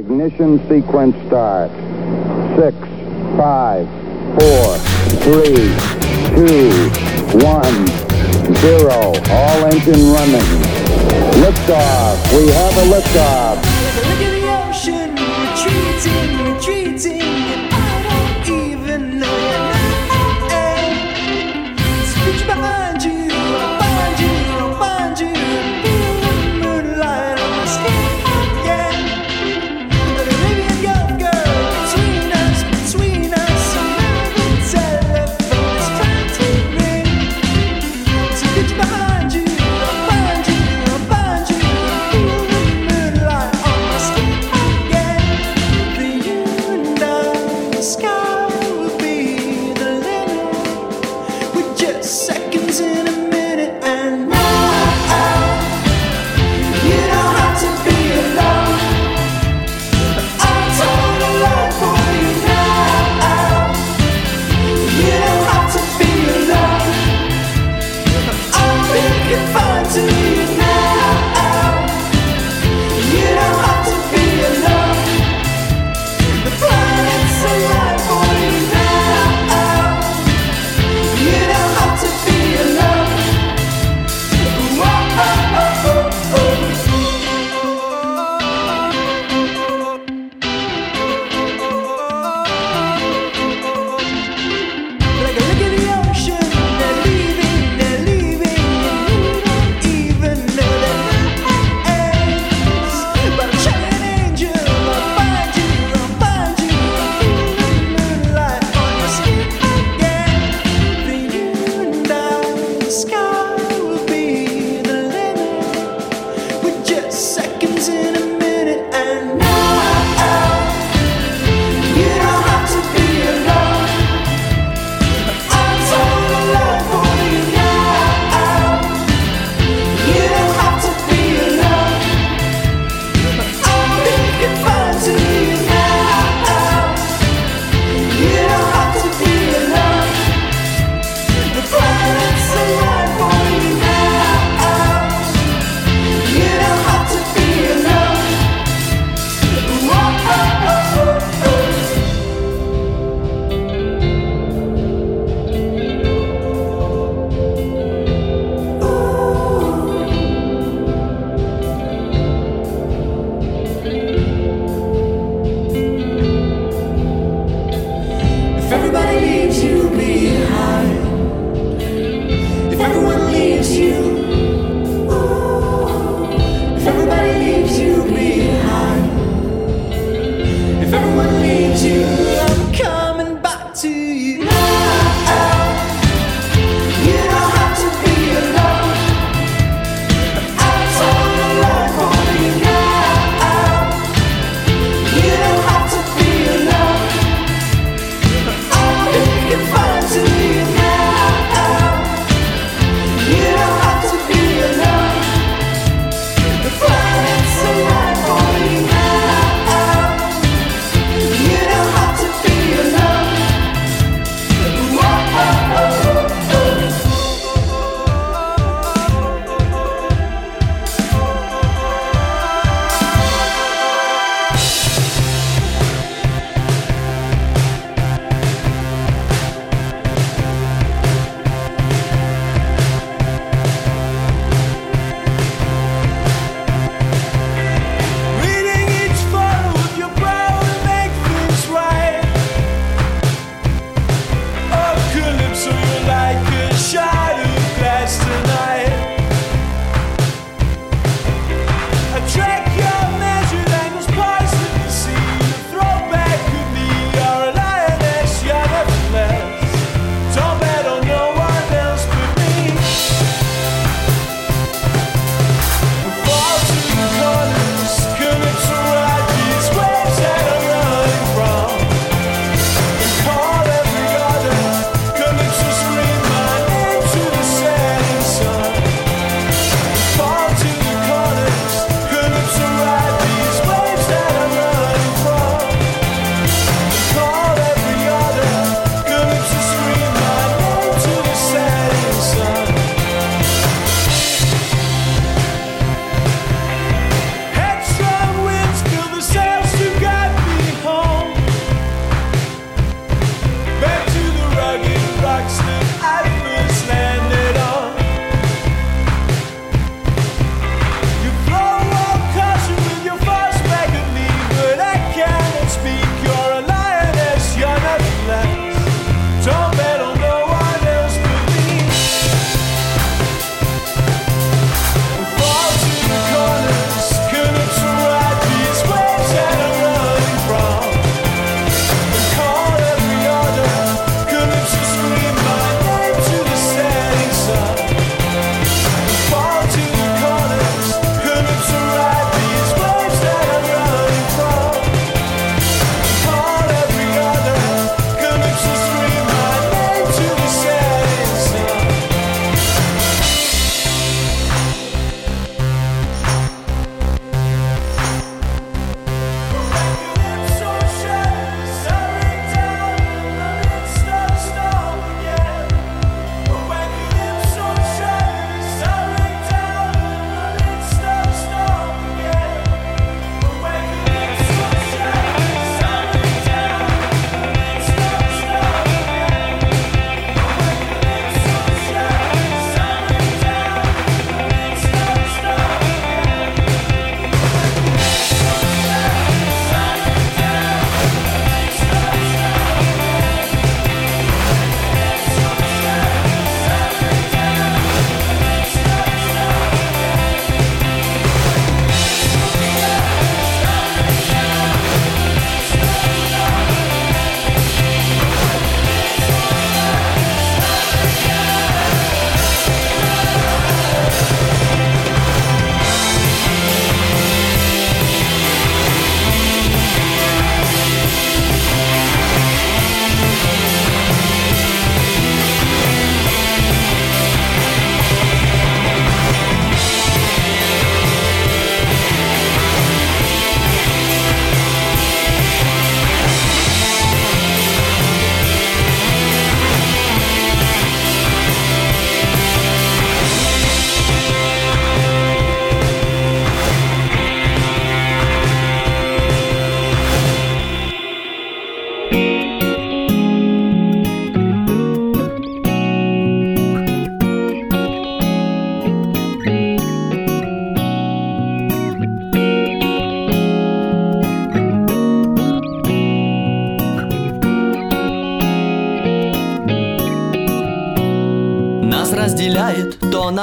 Ignition sequence start. Six, five, four, three, two, one, zero. All engine running. Liftoff. We have a liftoff. Look at the ocean retreating, retreating.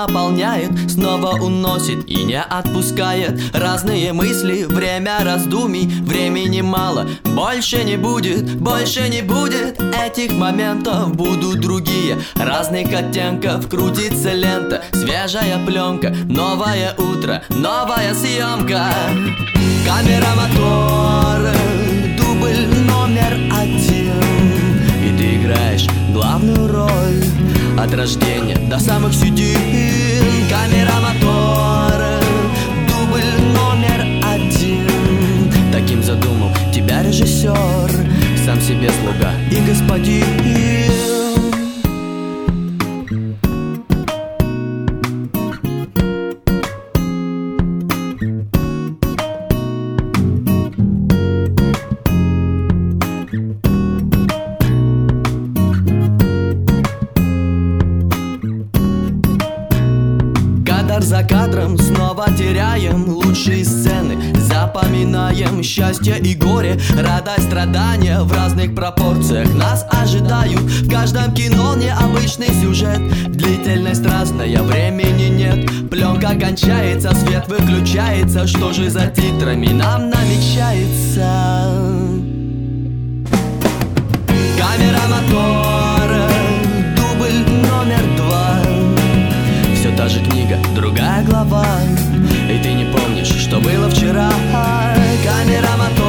Наполняет Снова уносит и не отпускает. Разные мысли, время раздумий Времени мало, больше не будет Больше не будет этих моментов Будут другие, разных оттенков Крутится лента, свежая пленка Новое утро, новая съемка Камера мотора, дубль номер один. И ты играешь главную роль От рождения до самых седин Камера мотора, дубль номер один. Таким задумал тебя режиссер Сам себе слуга и господин Запоминаем счастье и горе, радость, страдания В разных пропорциях. Нас ожидают В каждом кино необычный сюжет. Длительность разная, времени нет. Пленка кончается, свет выключается. Что же за титрами нам намечается? Камера мотора, дубль номер два. Все та же книга, другая глава И ты не помнишь, что было вчера? Камера мотора,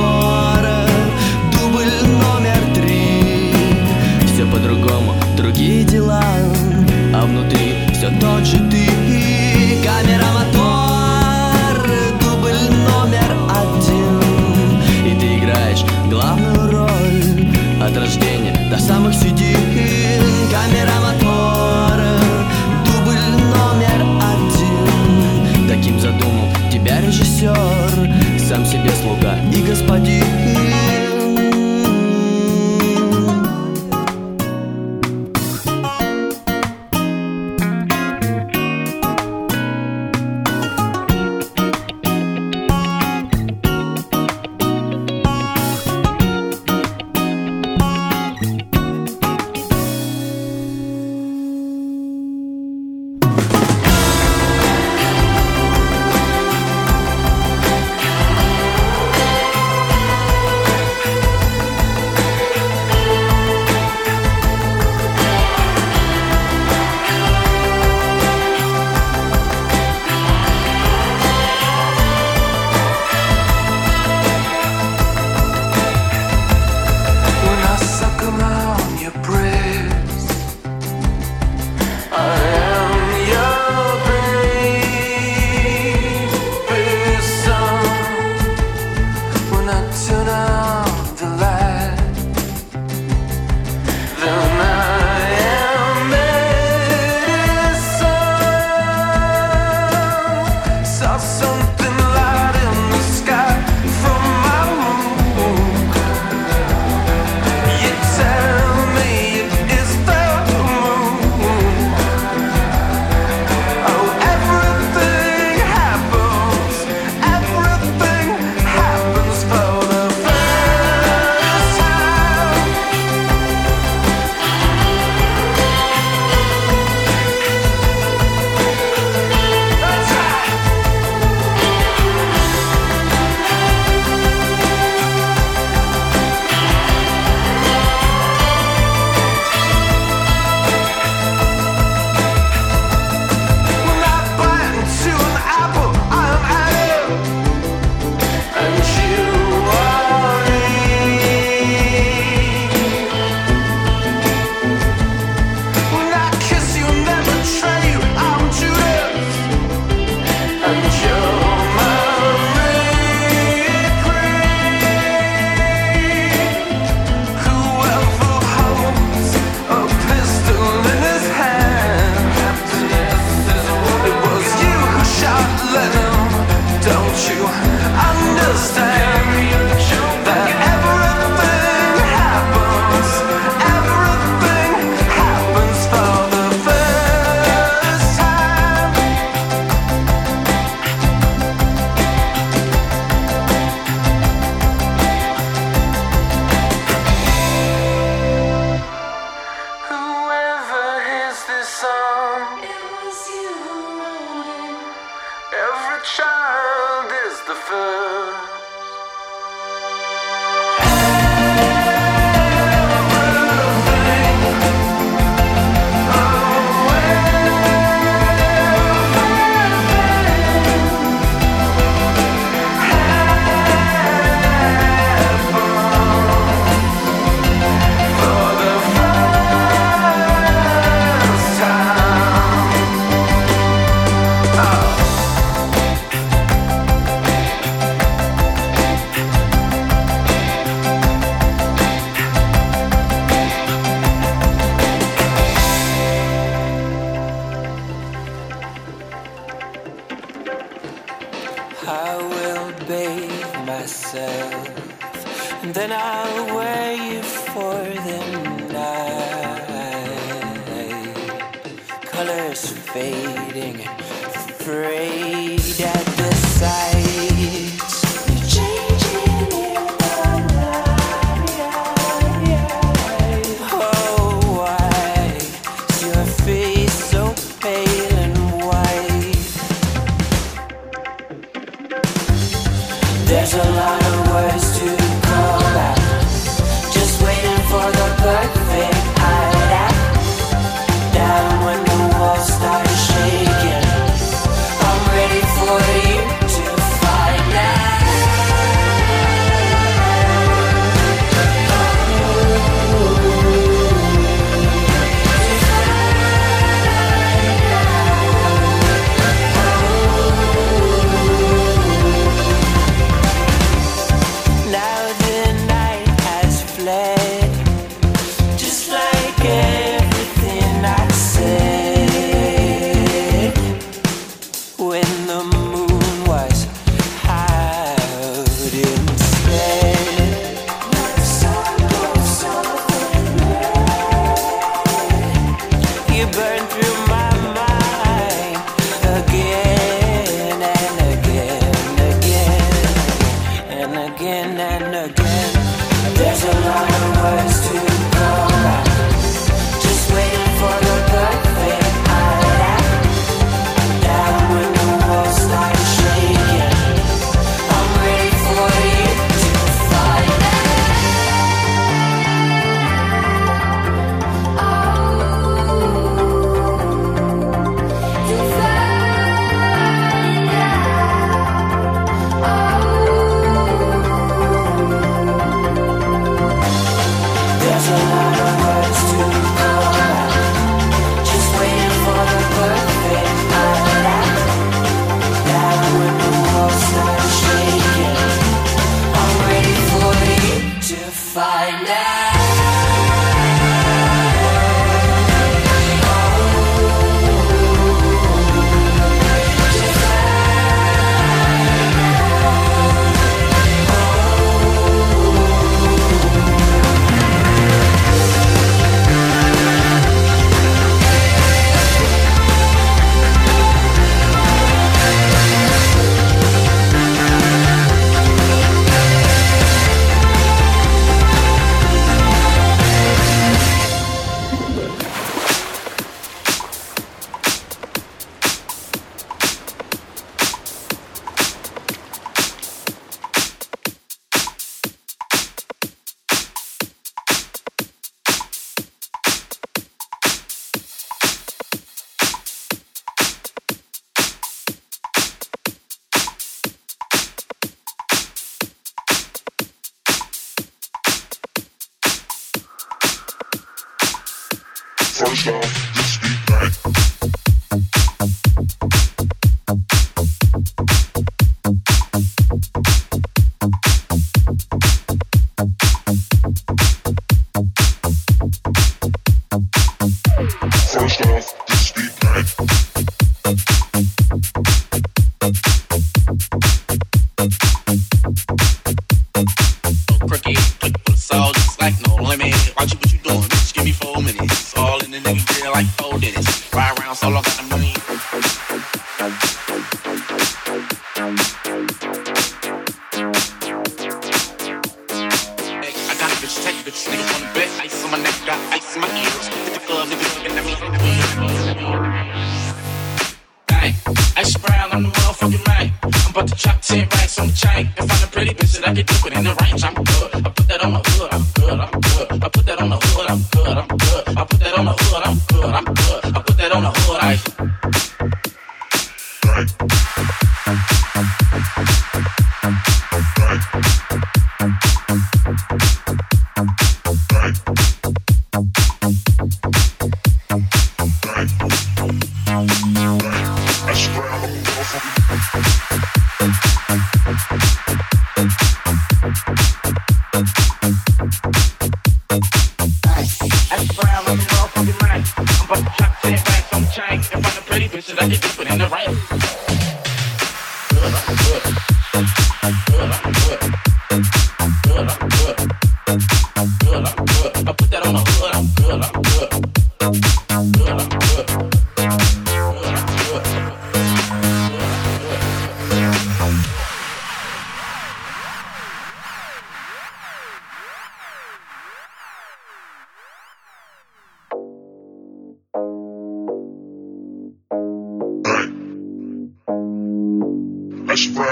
again and again. There's a lot of ways to go.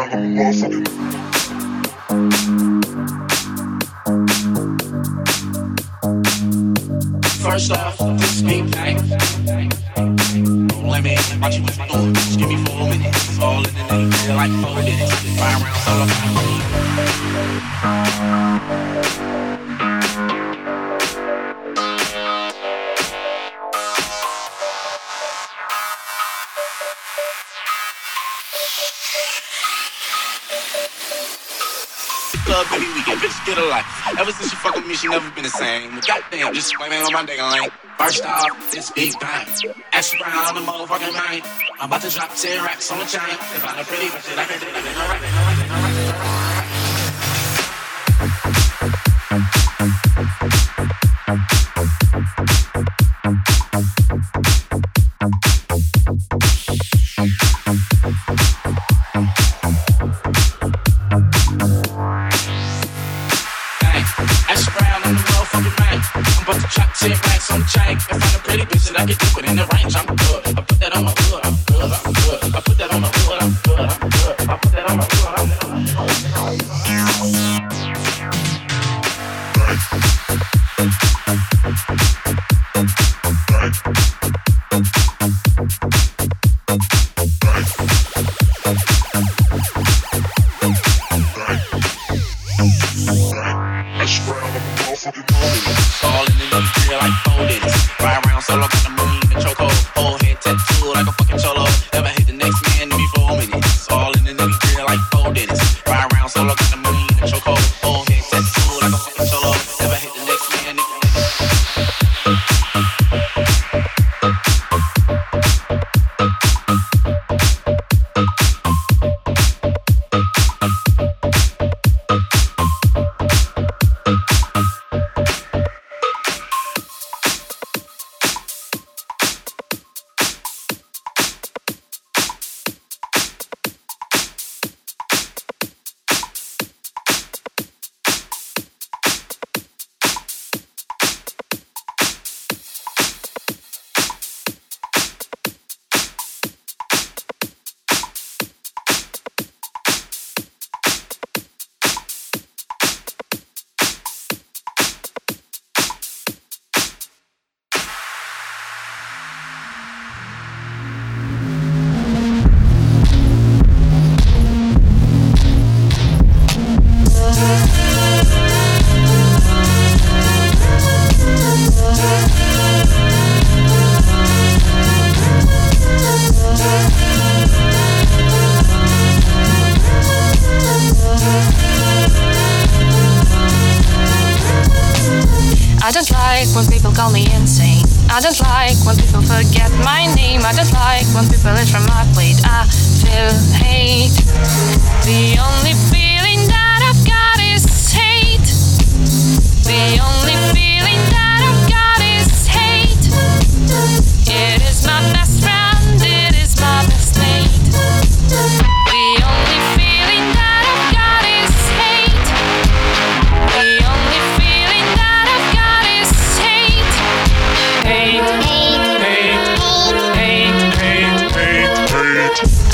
First off, this ain't let me you. Just give me four minutes. All in the name, like four minutes. Bitch, get a life. Ever since she fucked with me, she never been the same. But goddamn, just swimming on my dick lane. First off, this big bang. Extra brown on the motherfucking mind. I'm about to drop 10 racks on the chain. If I'm a pretty bitch, I can do that. Ride around solo, got the moon in the choco.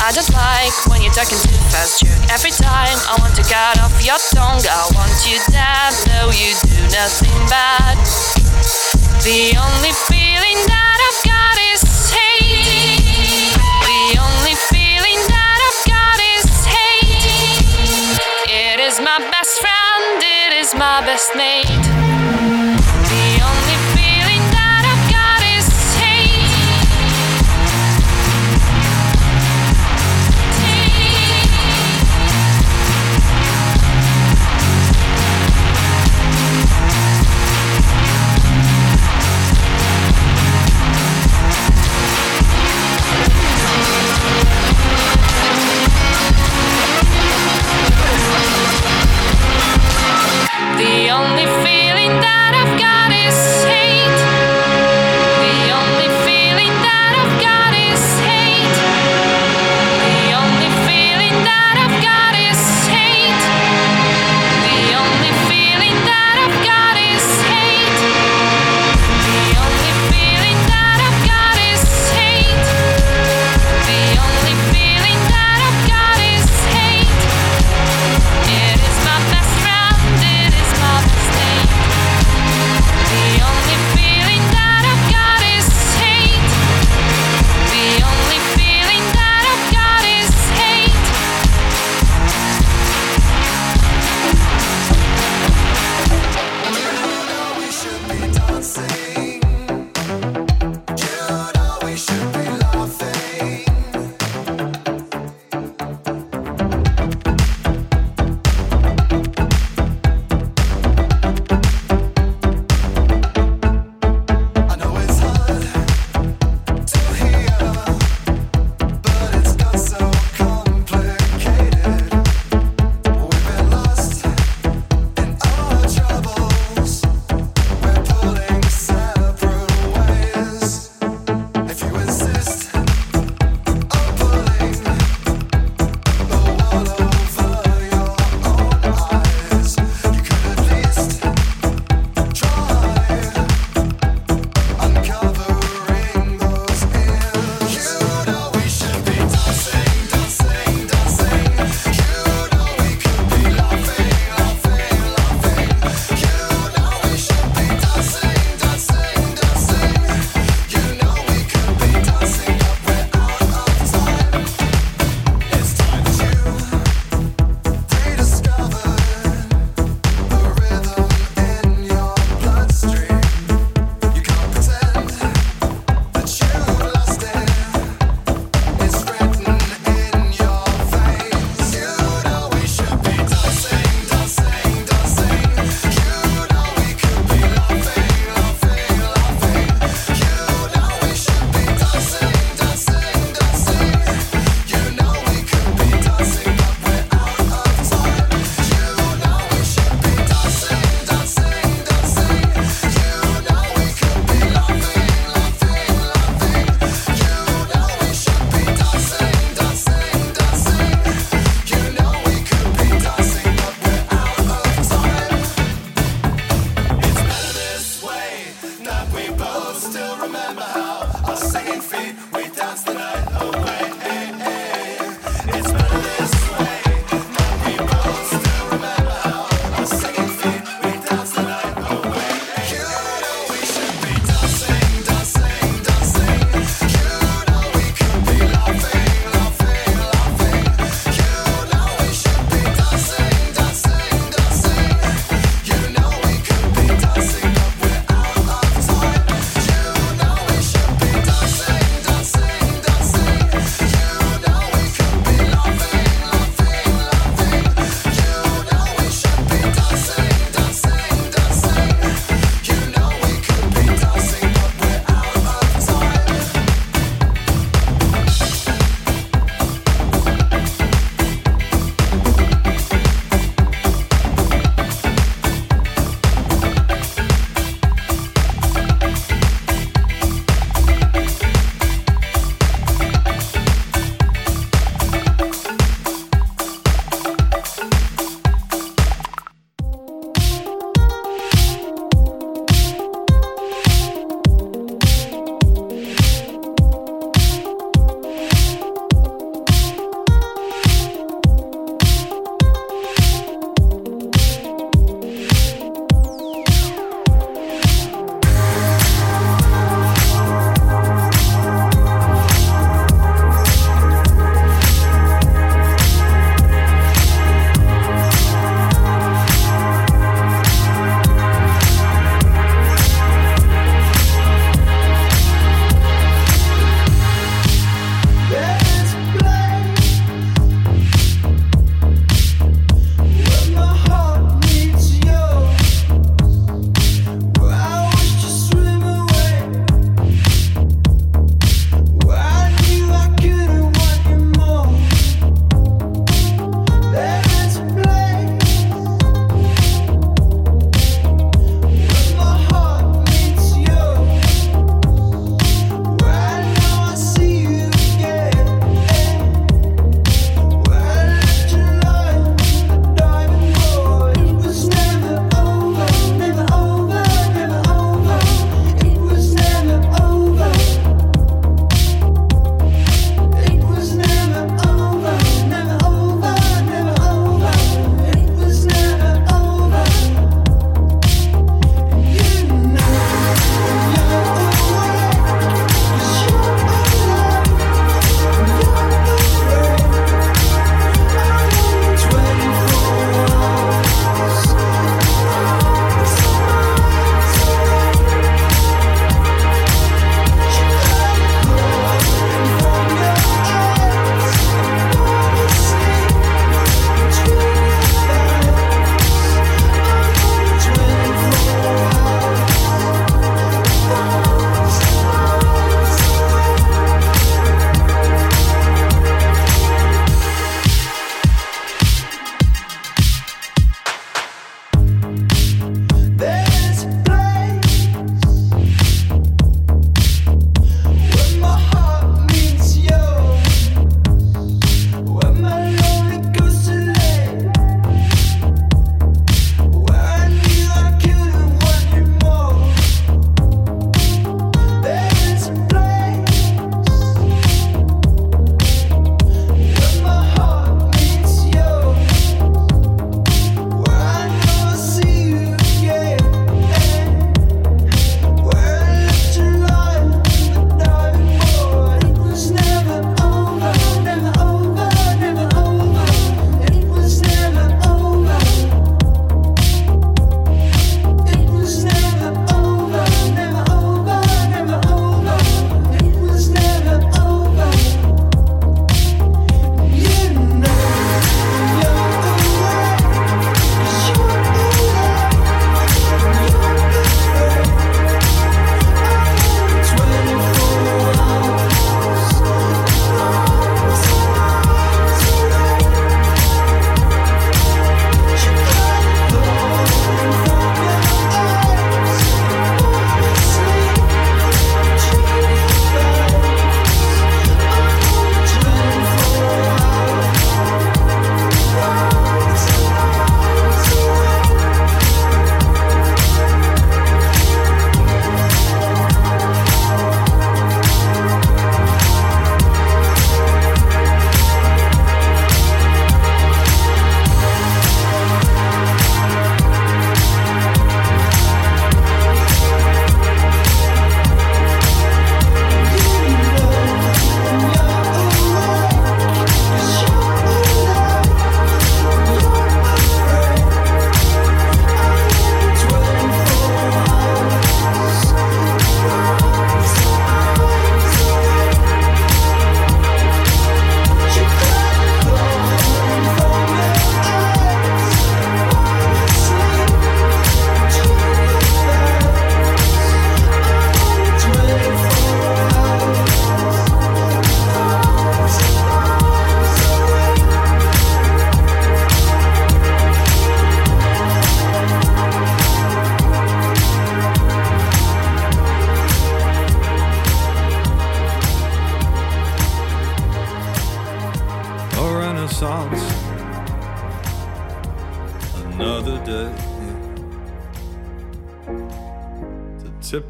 I don't like when you're talking too fast, jerk. Every time I want to cut off your tongue, I want you dead, though you do nothing bad. The only feeling that I've got is hate. The only feeling that I've got is hate. It is my best friend, it is my best mate. Only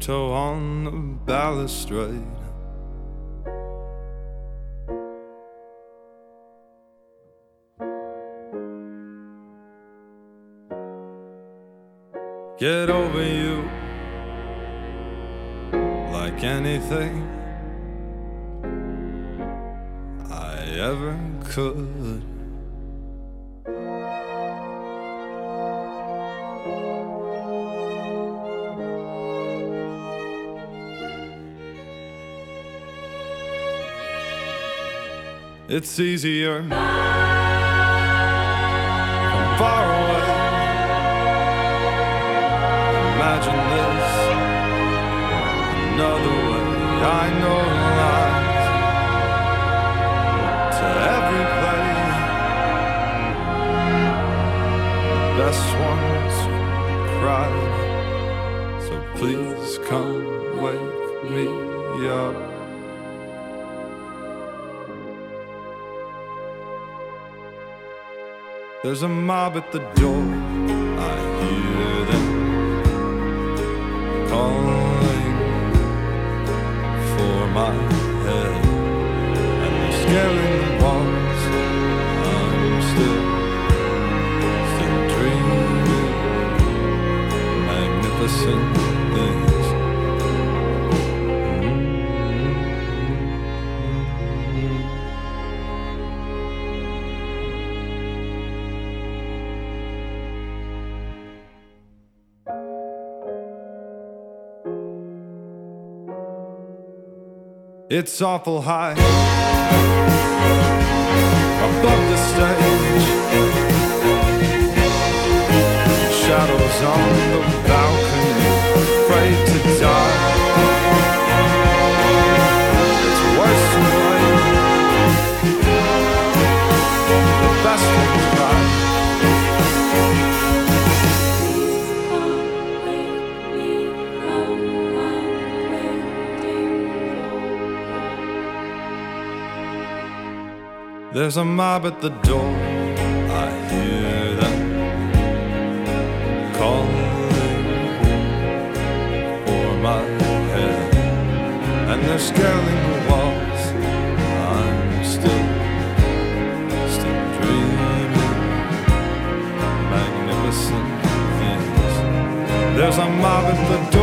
tiptoe on the balustrade. Get over you like anything I ever could. It's easier from far away. Imagine this another way. I know lies to every play. The best ones cried. There's a mob at the door. I hear them calling for my head, and they're scaling the walls. I'm still, still dreaming magnificent It's awful high above the stage. Shadows on the There's a mob at the door. I hear them calling for my head, and they're scaling the walls. I'm still, still dreaming magnificent things. There's a mob at the door.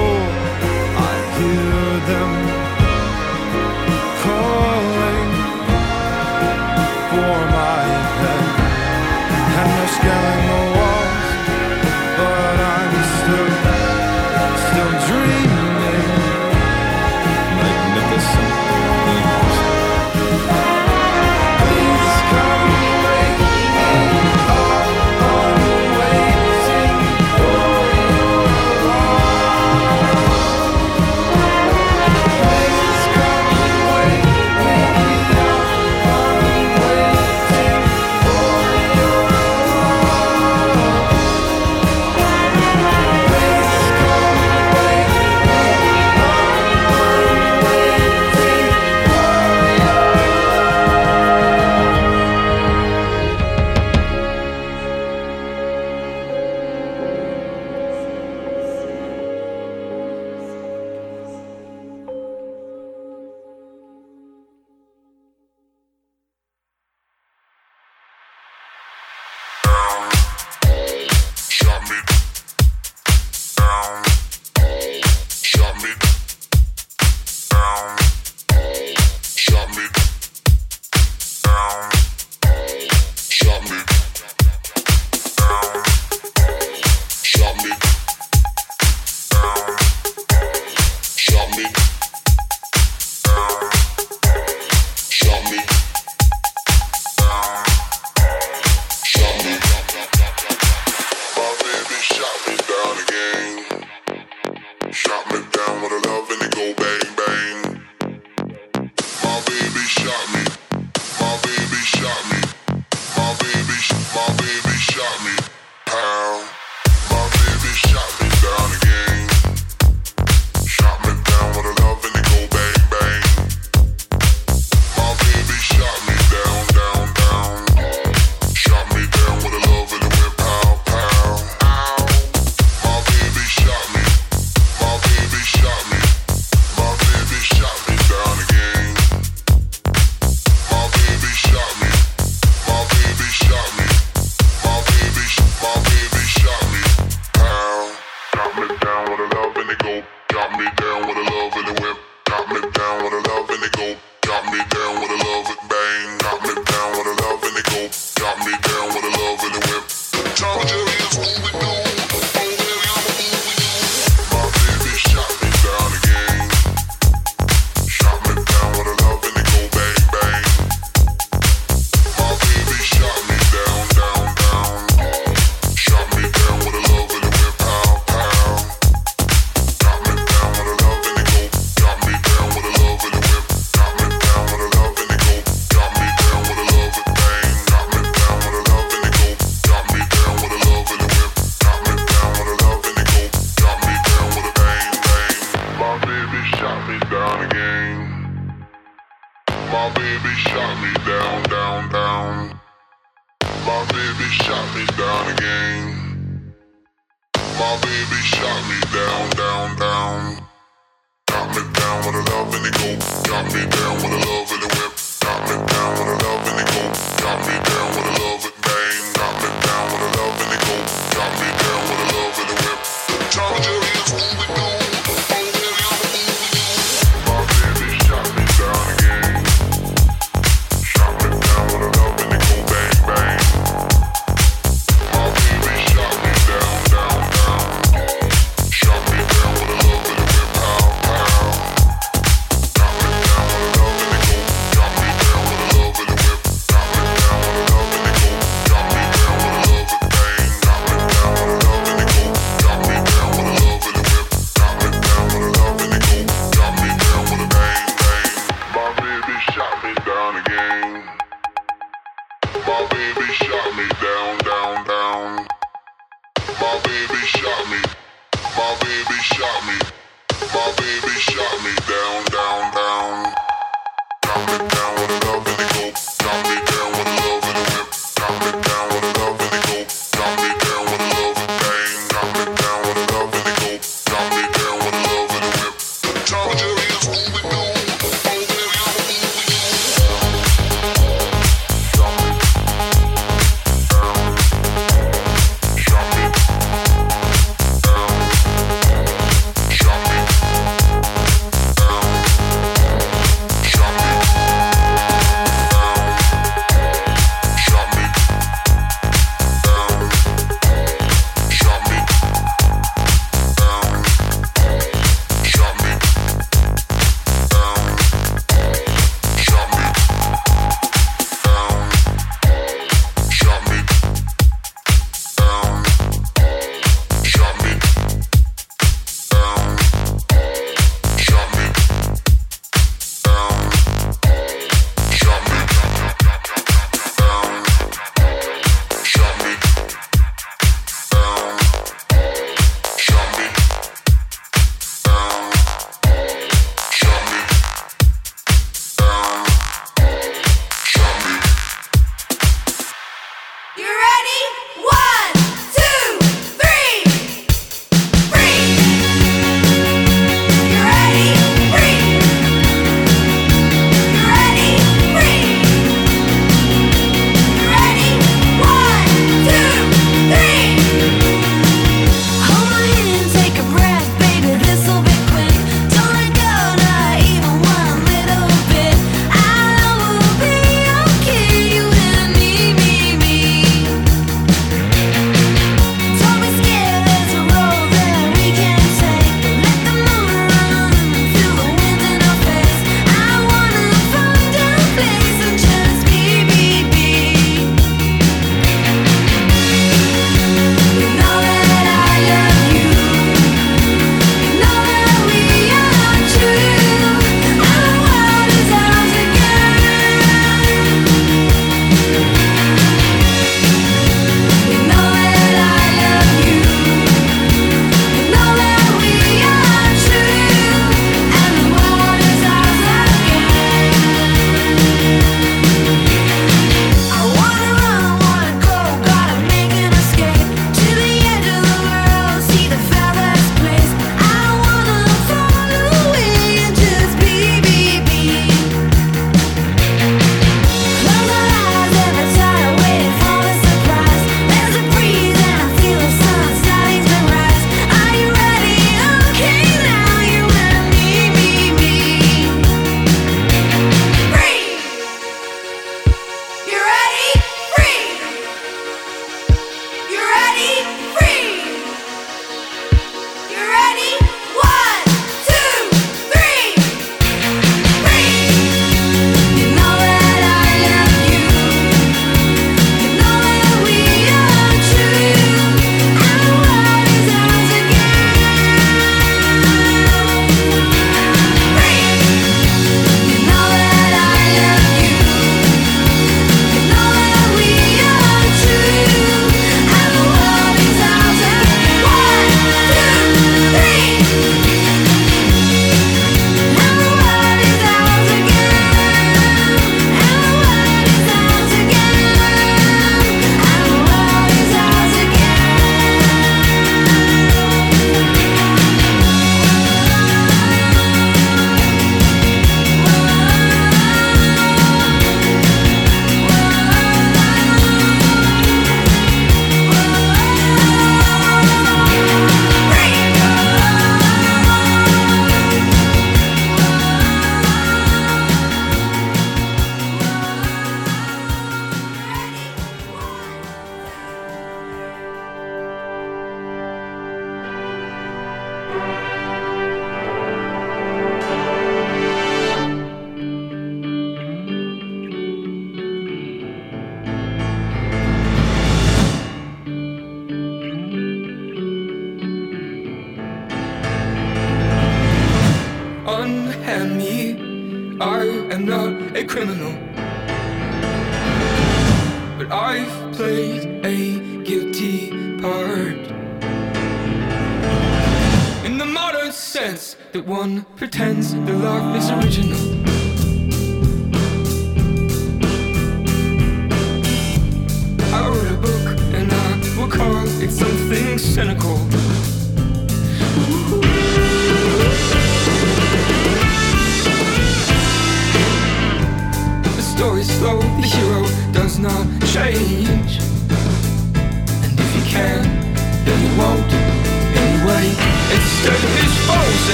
Baby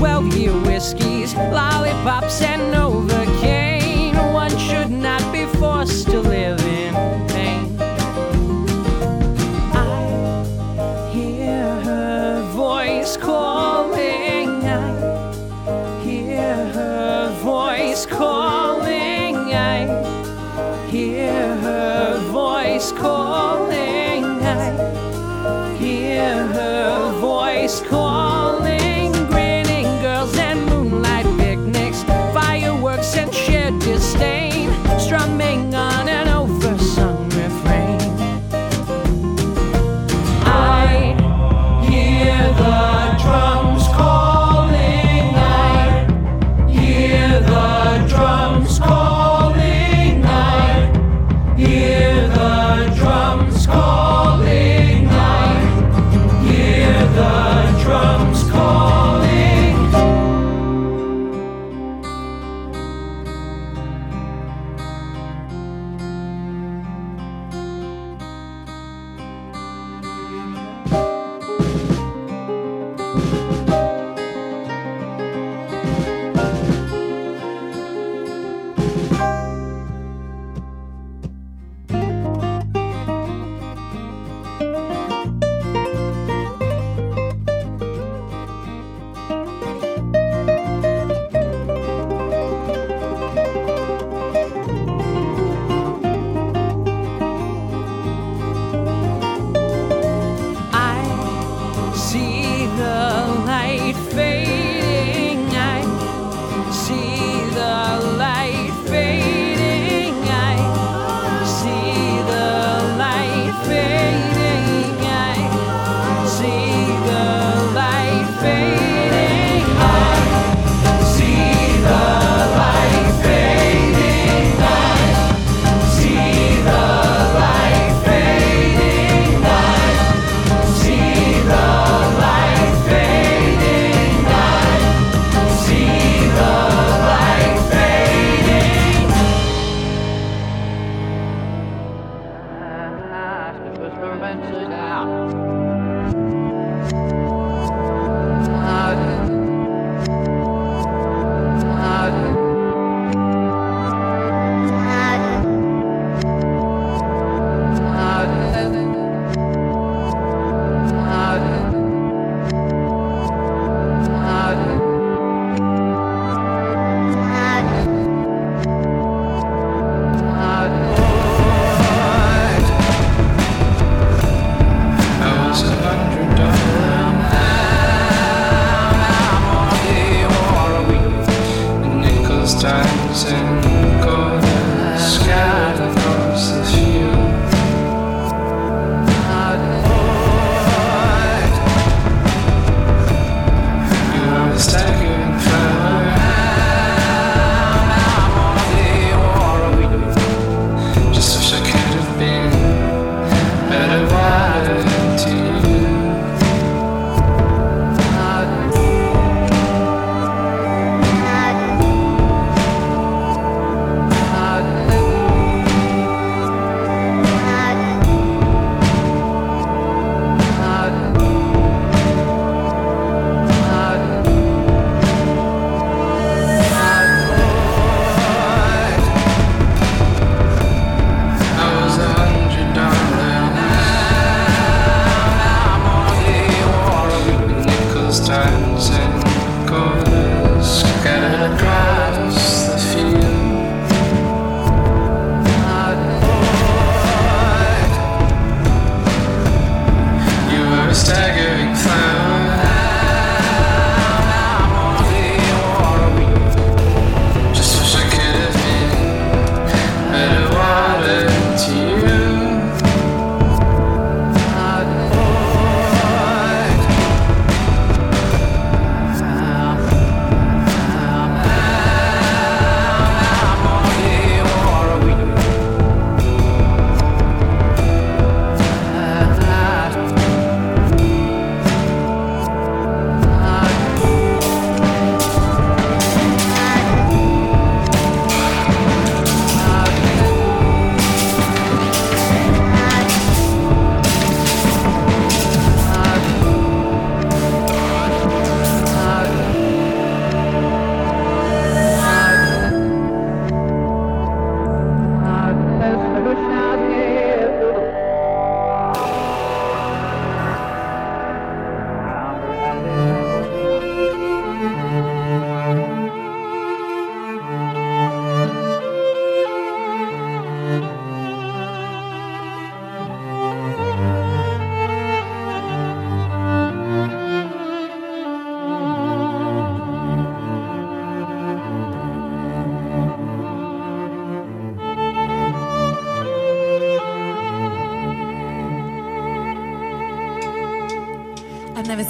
12 year whiskeys, lollipops and Novocaine.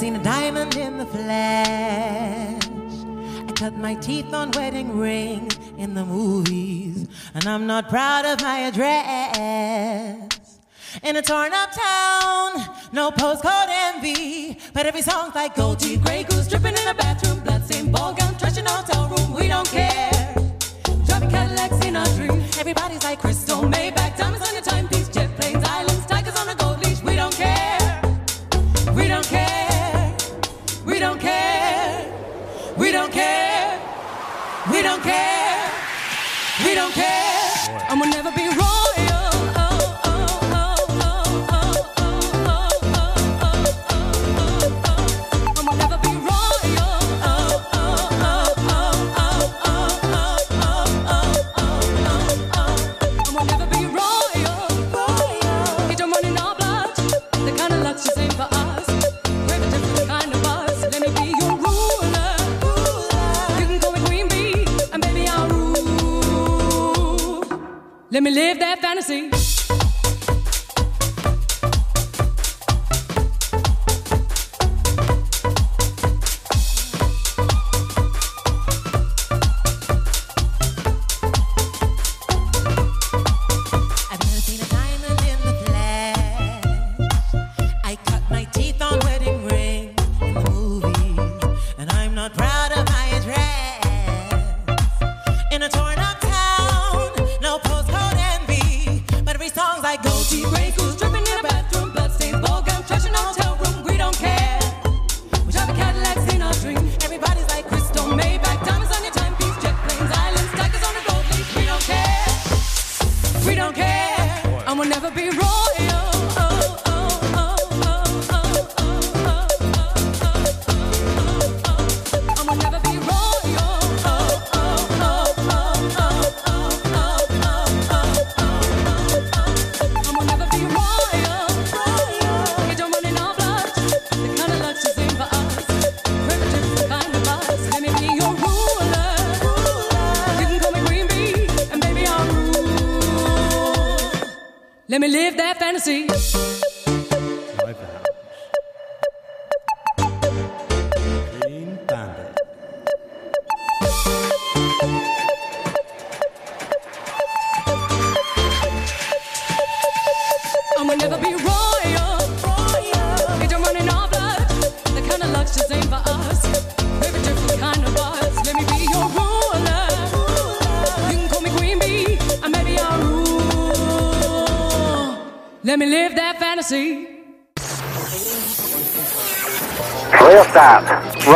seen a diamond in the flesh. I cut my teeth on wedding rings in the movies, and I'm not proud of my address. In a torn up town, no postcode envy, but every song's like gold teeth, gray goose dripping in the bathroom, bloodstained ball gown, trash in hotel room. We don't care. Driving Cadillacs in our dream, everybody's like crystal, maybe.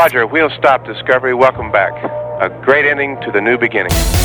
Roger, wheels stop Discovery. Welcome back. A great ending to the new beginning.